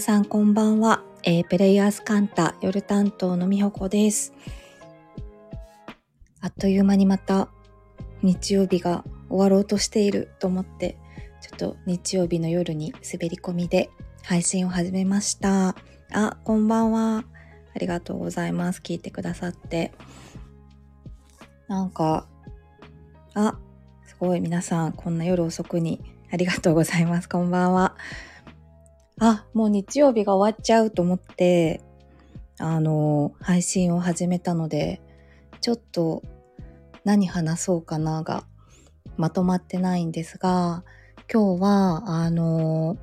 さんこんばんは、えー、プレイヤースカンタ夜担当のみほこです。あっという間にまた日曜日が終わろうとしていると思ってちょっと日曜日の夜に滑り込みで配信を始めました。あこんばんは。ありがとうございます。聞いてくださって。なんかあすごい。皆さんこんな夜遅くにありがとうございます。こんばんは。あ、もう日曜日が終わっちゃうと思って、あの、配信を始めたので、ちょっと何話そうかながまとまってないんですが、今日は、あの、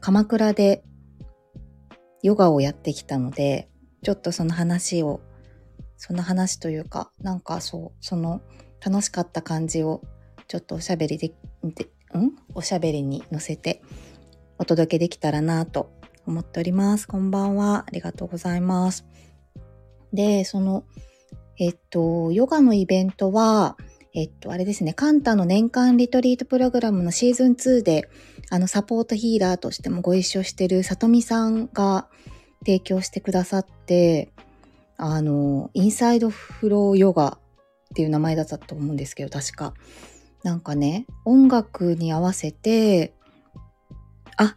鎌倉でヨガをやってきたので、ちょっとその話を、その話というか、なんかそう、その楽しかった感じを、ちょっとおしゃべりで、でん？おしゃべりに乗せてお届けできたらなと思っております。こんばんは。ありがとうございます。で、その、えっと、ヨガのイベントは、えっと、あれですね、カンタの年間リトリートプログラムのシーズン2で、あの、サポートヒーラーとしてもご一緒してるさとみさんが提供してくださって、あの、インサイドフローヨガっていう名前だったと思うんですけど、確か。なんかね、音楽に合わせて、あ、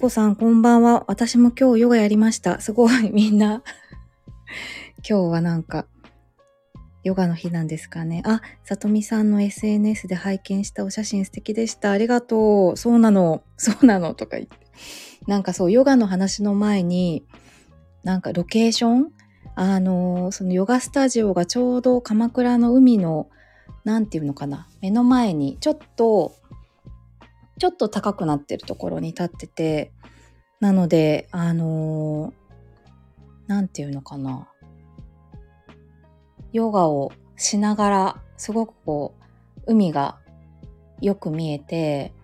コさんこんばんは。私も今日ヨガやりました。すごいみんな 今日はなんか、ヨガの日なんですかね。あ、さとみさんの SNS で拝見したお写真素敵でした。ありがとう。そうなの。そうなの。とか言って。なんかそう、ヨガの話の前に、なんかロケーション？あの、そのヨガスタジオがちょうど鎌倉の海の、なんていうのかな。目の前に、ちょっとちょっと高くなってるところに立ってて、なので、あの何て言うのかな。ヨガをしながら、すごくこう、海がよく見えて、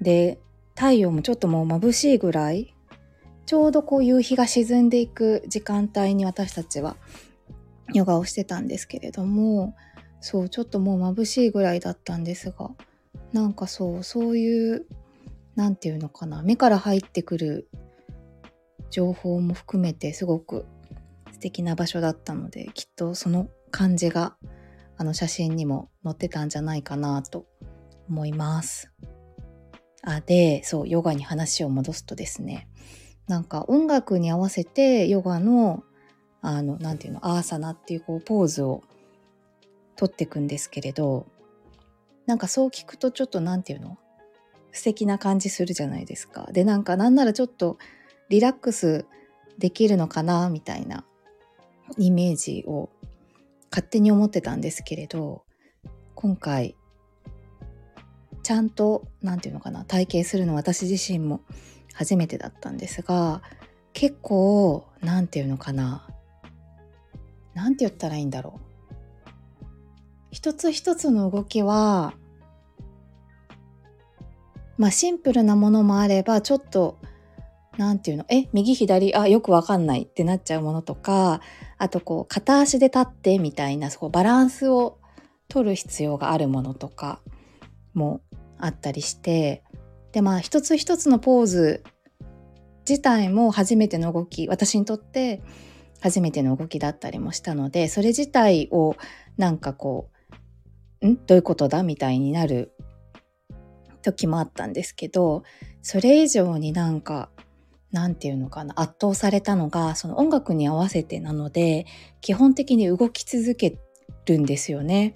で、太陽もちょっともう眩しいぐらい、ちょうどこう夕日が沈んでいく時間帯に私たちはヨガをしてたんですけれども、そう、ちょっともう眩しいぐらいだったんですが、なんかそうそういう何て言うのかな目から入ってくる情報も含めてすごく素敵な場所だったのできっとその感じがあの写真にも載ってたんじゃないかなと思います。あでそうヨガに話を戻すとですねなんか音楽に合わせてヨガのあの何て言うのアーサナっていうこうポーズを取っていくんですけれどなんかそう聞くとちょっと何て言うの？素敵な感じするじゃないですか。でなんかなんならちょっとリラックスできるのかなみたいなイメージを勝手に思ってたんですけれど今回ちゃんと何て言うのかな体験するの私自身も初めてだったんですが結構何て言うのかな何て言ったらいいんだろう一つ一つの動きはまあシンプルなものもあればちょっと何て言うのえ右左あよくわかんないってなっちゃうものとかあとこう片足で立ってみたいなそこバランスを取る必要があるものとかもあったりしてでまあ一つ一つのポーズ自体も初めての動き私にとって初めての動きだったりもしたのでそれ自体をなんかこうん？どういうことだ？みたいになる時もあったんですけどそれ以上になんかなんていうのかな圧倒されたのがその音楽に合わせてなので基本的に動き続けるんですよね。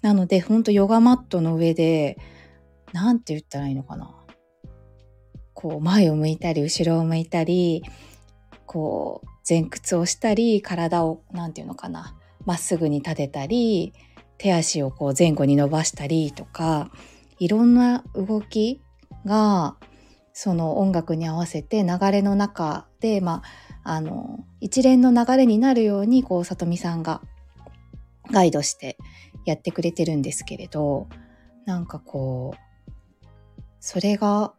なのでほんとヨガマットの上で何て言ったらいいのかな。こう前を向いたり後ろを向いたりこう前屈をしたり体を何て言うのかなまっすぐに立てたり手足をこう前後に伸ばしたりとかいろんな動きがその音楽に合わせて流れの中で、まあ、あの一連の流れになるようにこう里美さんがガイドしてやってくれてるんですけれどなんかこうそれが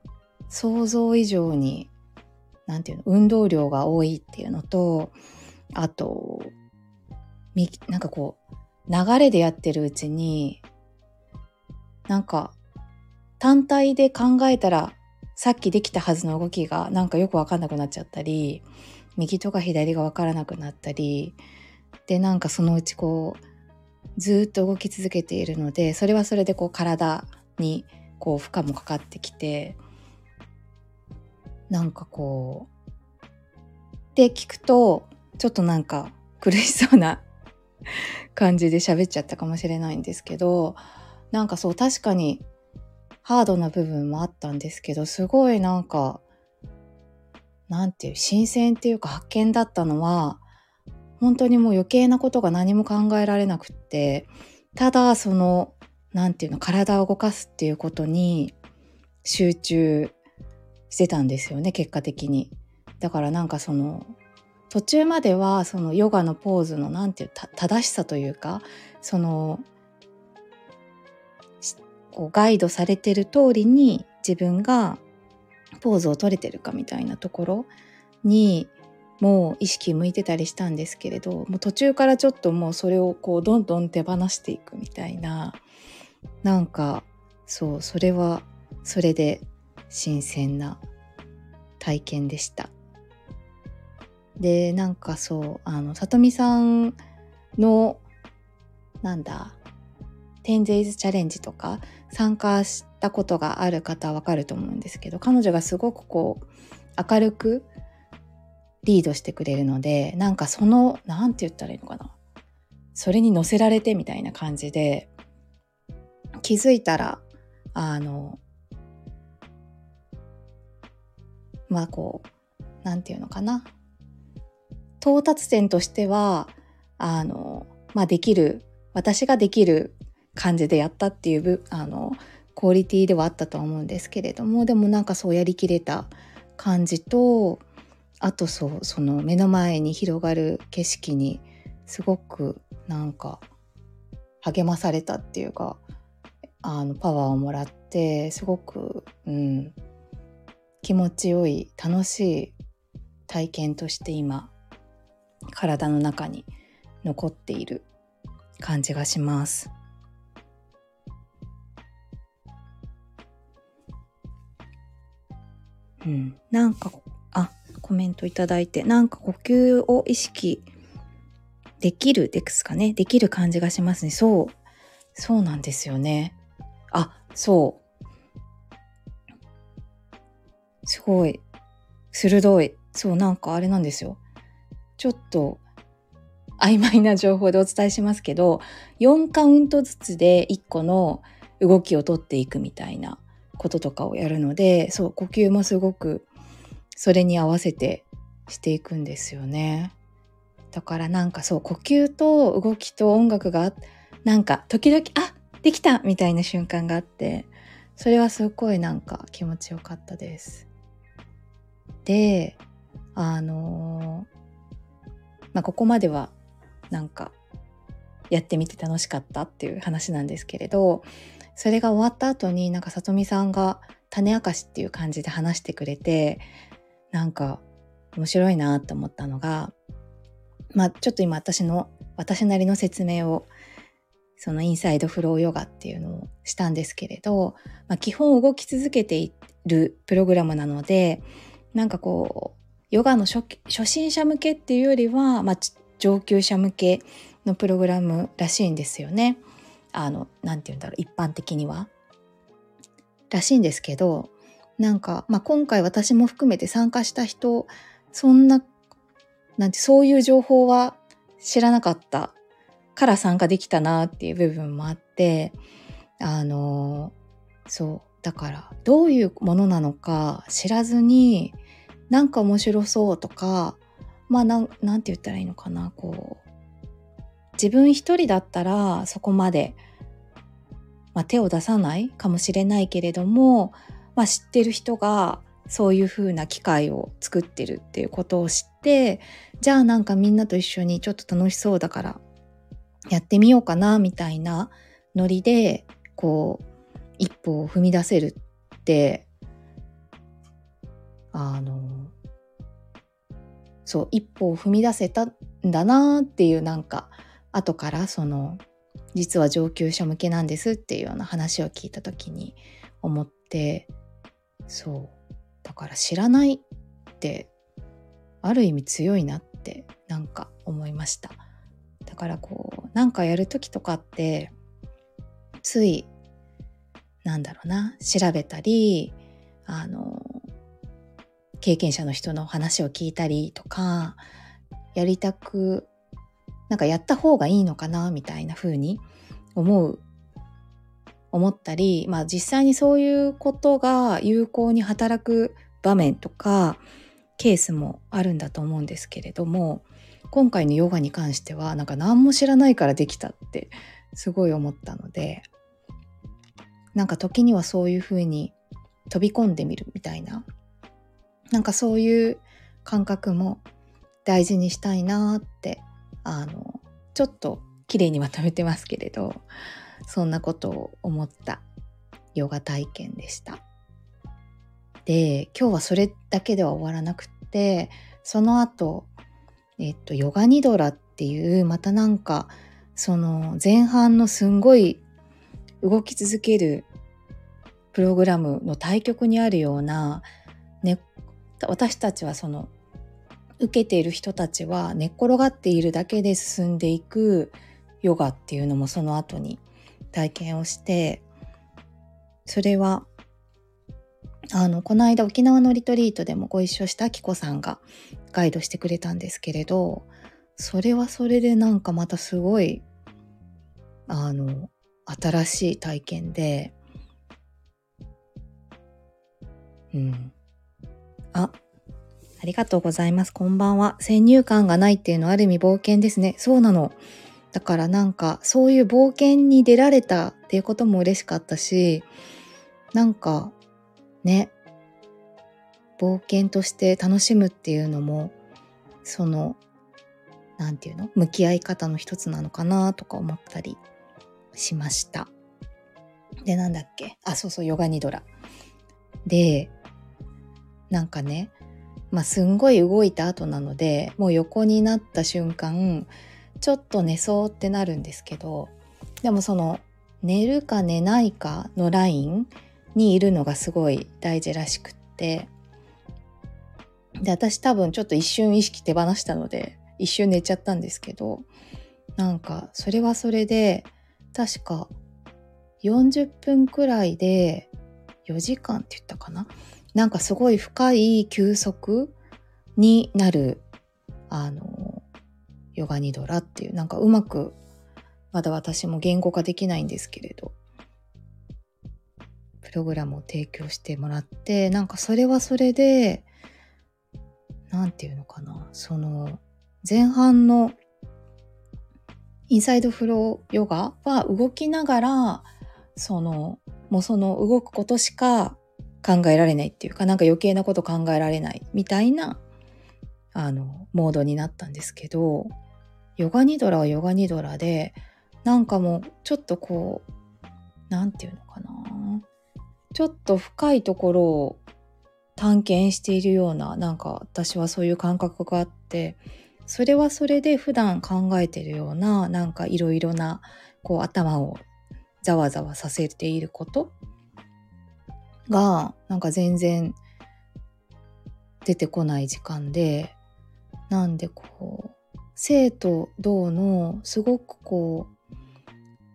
想像以上に何て言うの運動量が多いっていうのとあとなんかこう流れでやってるうちになんか単体で考えたらさっきできたはずの動きがなんかよくわかんなくなっちゃったり右とか左がわからなくなったりでなんかそのうちこうずっと動き続けているのでそれはそれでこう体にこう負荷もかかってきてなんかこうで聞くとちょっとなんか苦しそうな感じで喋っちゃったかもしれないんですけどなんかそう確かにハードな部分もあったんですけどすごいなんかなんていう新鮮っていうか発見だったのは本当にもう余計なことが何も考えられなくってただそのなんていうの体を動かすっていうことに集中してたんですよね結果的に。だからなんかその途中まではそのヨガのポーズのなんていう正しさというかそのこうガイドされてる通りに自分がポーズを取れてるかみたいなところにもう意識向いてたりしたんですけれどもう途中からちょっともうそれをこうどんどん手放していくみたいななんかそうそれはそれで新鮮な体験でした。でなんかそうあのさとみさんのなんだテンゼイズチャレンジとか参加したことがある方はわかると思うんですけど彼女がすごくこう明るくリードしてくれるのでなんかその何て言ったらいいのかな。それに乗せられてみたいな感じで気づいたらあのまあこう何て言うのかな。到達点としてはあのまあできる私ができる感じでやったっていうあのクオリティではあったとは思うんですけれどもでもなんかそうやりきれた感じとあとそうその目の前に広がる景色にすごくなんか励まされたっていうかあのパワーをもらってすごく、うん、気持ちよい楽しい体験として今体の中に残っている感じがします。うん、なんかあコメントいただいてなんか呼吸を意識できるですかね？できる感じがしますね。そう。そうなんですよね。あそう。すごい。鋭い。そうなんかあれなんですよ。ちょっと曖昧な情報でお伝えしますけど4カウントずつで1個の動きをとっていくみたいなこととかをやるのでそう呼吸もすごくそれに合わせてしていくんですよね。だからなんかそう呼吸と動きと音楽がなんか時々あできたみたいな瞬間があってそれはすごいなんか気持ちよかったです。であのまあここまではなんかやってみて楽しかったっていう話なんですけれどそれが終わった後になんかさとみさんが種明かしっていう感じで話してくれてなんか面白いなと思ったのがまあちょっと今私の私なりの説明をそのインサイドフローヨガっていうのをしたんですけれど、まあ、基本動き続けているプログラムなのでなんかこうヨガの初心者向けっていうよりは、まあ、上級者向けのプログラムらしいんですよね。あの何て言うんだろう一般的には。らしいんですけどなんか、まあ、今回私も含めて参加した人そんななんてそういう情報は知らなかったから参加できたなっていう部分もあってあのそうだからどういうものなのか知らずになんか面白そうとかまあなんて言ったらいいのかなこう自分一人だったらそこまで、まあ、手を出さないかもしれないけれども、まあ、知ってる人がそういう風な機会を作ってるっていうことを知ってじゃあなんかみんなと一緒にちょっと楽しそうだからやってみようかなみたいなノリでこう一歩を踏み出せるってあのそう一歩を踏み出せたんだなっていうなんか後からその実は上級者向けなんですっていうような話を聞いた時に思ってそうだから知らないってある意味強いなってなんか思いました。だからこうなんかやる時とかってついなんだろうな調べたりあの経験者の人の話を聞いたりとかやりたくなんかやった方がいいのかなみたいな風に思う思ったり、まあ、実際にそういうことが有効に働く場面とかケースもあるんだと思うんですけれども今回のヨガに関してはなんか何も知らないからできたってすごい思ったのでなんか時にはそういうふうに飛び込んでみるみたいななんかそういう感覚も大事にしたいなってあのちょっと綺麗にまとめてますけれどそんなことを思ったヨガ体験でした。で今日はそれだけでは終わらなくってその後えっとヨガニドラっていうまたなんかその前半のすんごい動き続けるプログラムの対極にあるような、ね、私たちはその受けている人たちは寝っ転がっているだけで進んでいくヨガっていうのもその後に体験をしてそれはあのこの間沖縄のリトリートでもご一緒したあきこさんがガイドしてくれたんですけれどそれはそれでなんかまたすごいあの新しい体験でうん。あありがとうございます。こんばんは。先入観がないっていうのはある意味冒険ですね。そうなの。だからなんかそういう冒険に出られたっていうことも嬉しかったしなんかね冒険として楽しむっていうのもその何て言うの？向き合い方の一つなのかなとか思ったりしました。でなんだっけ？あそうそうヨガニドラ。でなんかねまあすんごい動いた後なのでもう横になった瞬間ちょっと寝そうってなるんですけどでもその寝るか寝ないかのラインにいるのがすごい大事らしくってで私多分ちょっと一瞬意識手放したので一瞬寝ちゃったんですけどなんかそれはそれで確か40分くらいで4時間って言ったかななんかすごい深い休息になるあのヨガニドラっていうなんかうまくまだ私も言語化できないんですけれどプログラムを提供してもらってなんかそれはそれで何て言うのかなその前半のインサイドフローヨガは動きながらそのもうその動くことしか考えられないっていうかなんか余計なこと考えられないみたいなあのモードになったんですけどヨガニドラはヨガニドラでなんかもうちょっとこう何て言うのかな。ちょっと深いところを探検しているようななんか私はそういう感覚があってそれはそれで普段考えてるようななんかいろいろなこう頭をざわざわさせていることがなんか全然出てこない時間でなんでこう生と動のすごくこう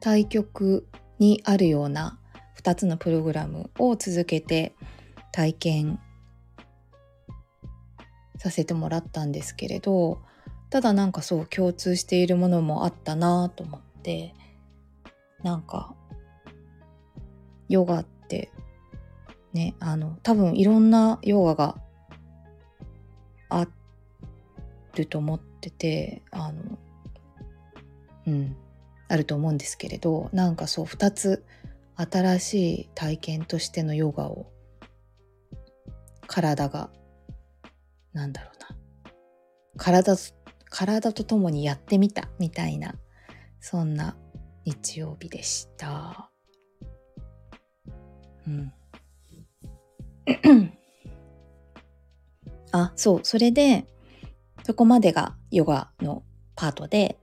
対極にあるような2つのプログラムを続けて体験させてもらったんですけれどただなんかそう共通しているものもあったなと思ってなんかヨガってねあの多分いろんなヨガがあると思ってててあのうんあると思うんですけれどなんかそう2つ新しい体験としてのヨガを体がなんだろうな体体と共にやってみたみたいなそんな日曜日でした。うん。あ、そう、それで、そこまでがヨガのパートで、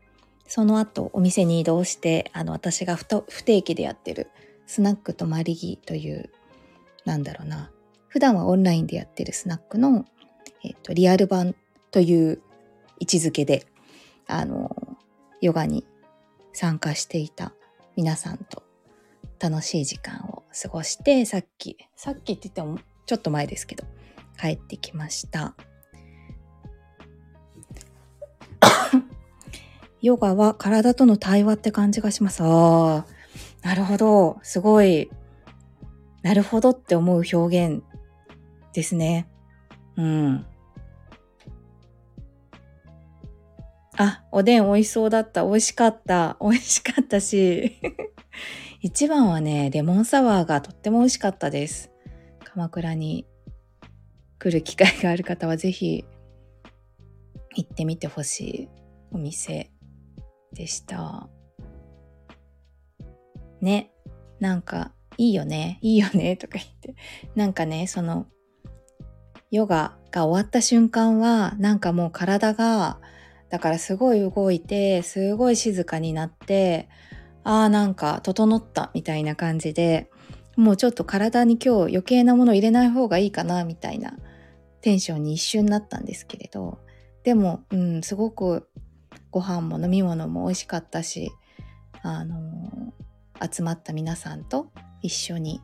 その後お店に移動して、あの私が不定期でやってるスナックとマリギという、なんだろうな、普段はオンラインでやってるスナックの、えっ、と、リアル版という位置づけで、あの、ヨガに参加していた皆さんと楽しい時間を過ごして、さっき、さっきって言ってもちょっと前ですけど、帰ってきました。ヨガは体との対話って感じがします。ああ、なるほど。すごい、なるほどって思う表現ですね。うん。あ、おでん美味しそうだった。美味しかった。美味しかったし。一番はね、レモンサワーがとっても美味しかったです。鎌倉に来る機会がある方はぜひ行ってみてほしいお店でした。ね。なんか、いいよね、いいよね、とか言って。なんかね、その、ヨガが終わった瞬間は、なんかもう体が、だからすごい動いて、すごい静かになって、ああ、なんか整ったみたいな感じで、もうちょっと体に今日余計なもの入れない方がいいかな、みたいなテンションに一瞬なったんですけれど、でも、うん、すごくご飯も飲み物も美味しかったし、あのー、集まった皆さんと一緒に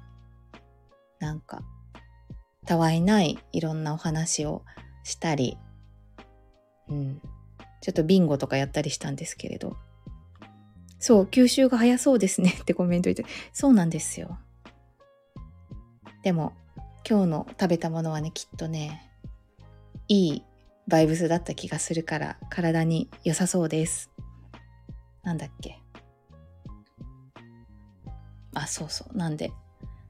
なんかたわいないいろんなお話をしたり、うん、ちょっとビンゴとかやったりしたんですけれど。そう吸収が早そうですね ってコメント言って。そうなんですよ。でも今日の食べたものはねきっとねいいバイブスだった気がするから体に良さそうです。なんだっけ。あそうそう。なんで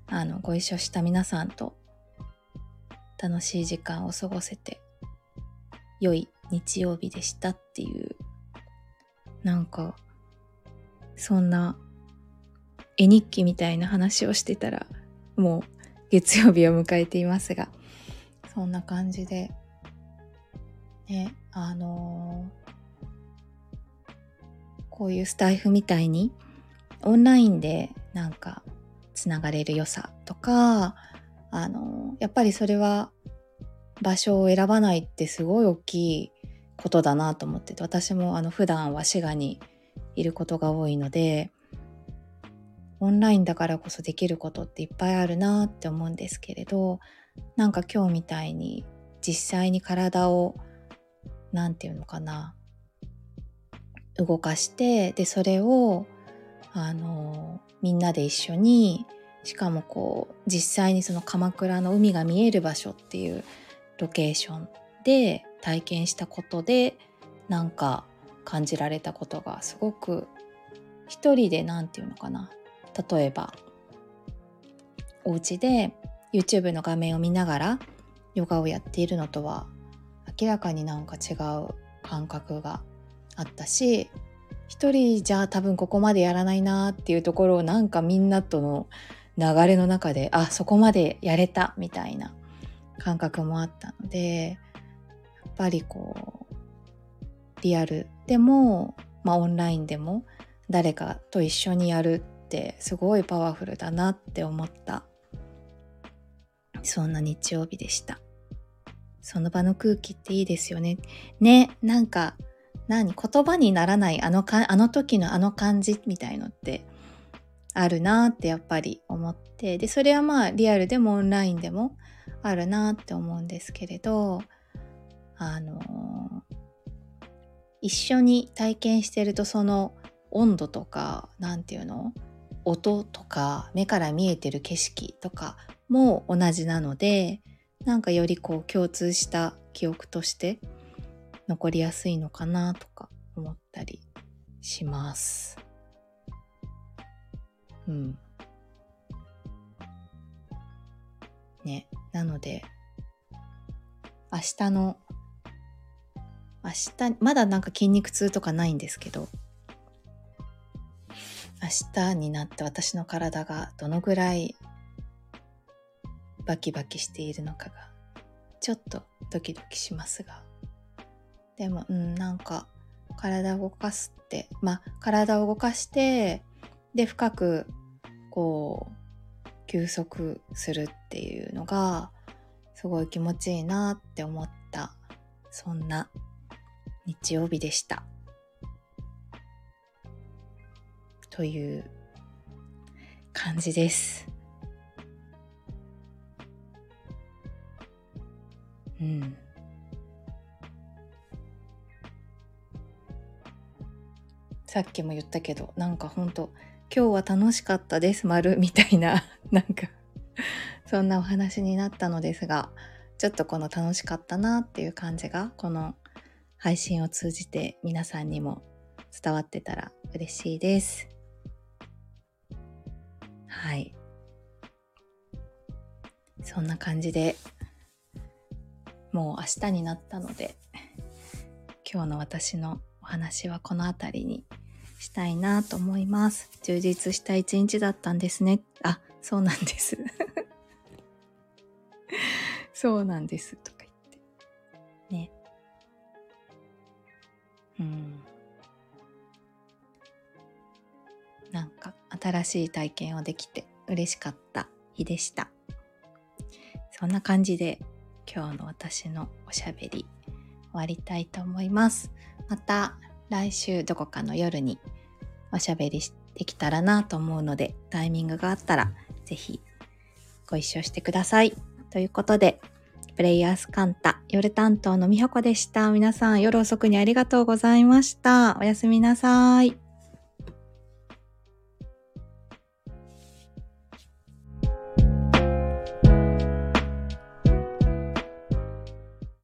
あのご一緒した皆さんと楽しい時間を過ごせて良い日曜日でしたっていう。なんかそんな絵日記みたいな話をしてたらもう月曜日を迎えていますがそんな感じでねあのー、こういうスタイフみたいにオンラインでなんかつながれる良さとかあのやっぱりそれは場所を選ばないってすごい大きいことだなと思ってて私もあの普段は滋賀にいることが多いのでオンラインだからこそできることっていっぱいあるなって思うんですけれどなんか今日みたいに実際に体を何て言うのかな動かしてでそれをあのみんなで一緒にしかもこう実際にその鎌倉の海が見える場所っていうロケーションで体験したことでなんか感じられたことがすごく一人で何て言うのかな例えばお家で YouTube の画面を見ながらヨガをやっているのとは明らかになんか違う感覚があったし一人じゃあ多分ここまでやらないなっていうところをなんかみんなとの流れの中であそこまでやれたみたいな感覚もあったのでやっぱりこうリアルでも、まあ、オンラインでも誰かと一緒にやるってすごいパワフルだなって思った。そんな日曜日でした。その場の空気っていいですよね。ねなんか何言葉にならないあのかあの時のあの感じみたいのってあるなってやっぱり思って。でそれはまあリアルでもオンラインでもあるなって思うんですけれどあの一緒に体験してるとその温度とか何て言うの？音とか目から見えてる景色とかも同じなのでなんかよりこう共通した記憶として残りやすいのかなとか思ったりします。うん。ね。なので、明日の、明日、まだなんか筋肉痛とかないんですけど、明日になって私の体がどのぐらいバキバキしているのかがちょっとドキドキしますが。でもうんなんか体を動かすってまあ体を動かしてで深くこう休息するっていうのがすごい気持ちいいなって思った、そんな日曜日でした。という感じです。うん。さっきも言ったけど、なんかほんと、今日は楽しかったです、丸 みたいな、なんかそんなお話になったのですが、ちょっとこの楽しかったなっていう感じが、この配信を通じて皆さんにも伝わってたら嬉しいです。はい。そんな感じで、もう明日になったので、今日の私のお話はこの辺りにしたいなと思います。充実した一日だったんですね。あ、そうなんです。そうなんです。とかうん。なんか新しい体験をできて嬉しかった日でした。そんな感じで今日の私のおしゃべり終わりたいと思います。また来週どこかの夜におしゃべりできたらなと思うのでタイミングがあったらぜひご一緒してください。ということで、プレイヤースカンタ夜担当のみほこでした。皆さん夜遅くにありがとうございました。おやすみなさい。